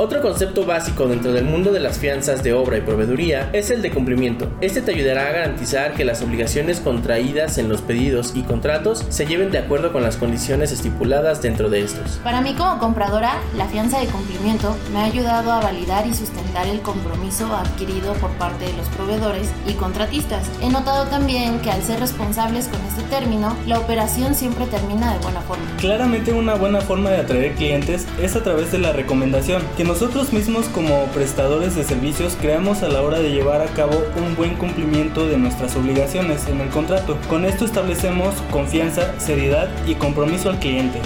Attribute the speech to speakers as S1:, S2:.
S1: Otro concepto básico dentro del mundo de las fianzas de obra y proveeduría es el de cumplimiento. Este te ayudará a garantizar que las obligaciones contraídas en los pedidos y contratos se lleven de acuerdo con las condiciones estipuladas dentro de estos.
S2: Para mí como compradora, la fianza de cumplimiento me ha ayudado a validar y sustentar el compromiso adquirido por parte de los proveedores y contratistas. He notado también que al ser responsables con este término, la operación siempre termina de buena forma.
S3: Claramente una buena forma de atraer clientes es a través de la recomendación, que nosotros mismos como prestadores de servicios creamos a la hora de llevar a cabo un buen cumplimiento de nuestras obligaciones en el contrato. Con esto establecemos confianza, seriedad y compromiso al cliente.